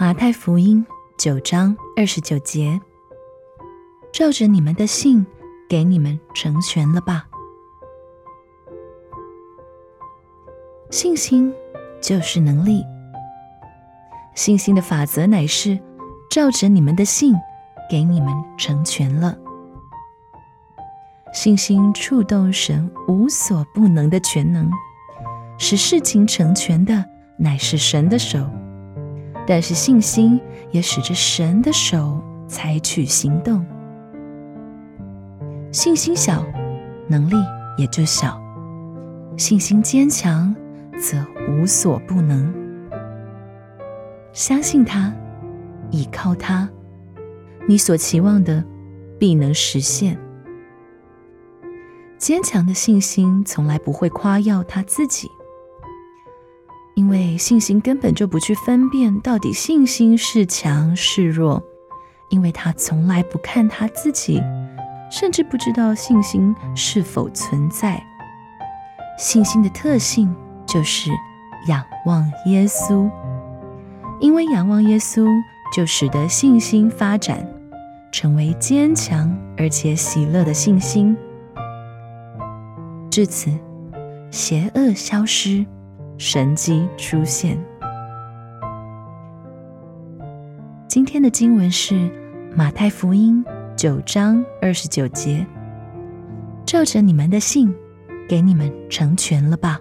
马太福音九章二十九节，照着你们的信，给你们成全了吧。信心就是能力。信心的法则乃是照着你们的信，给你们成全了。信心触动神无所不能的全能，使事情成全的乃是神的手。但是信心也使着神的手采取行动。信心小，能力也就小；信心坚强，则无所不能。相信他，倚靠他，你所期望的必能实现。坚强的信心从来不会夸耀他自己，因为信心根本就不去分辨到底信心是强是弱，因为他从来不看他自己，甚至不知道信心是否存在。信心的特性就是仰望耶稣，因为仰望耶稣就使得信心发展，成为坚强而且喜乐的信心。至此，邪恶消失，神迹出现。今天的经文是马太福音九章二十九节，照着你们的信，给你们成全了吧。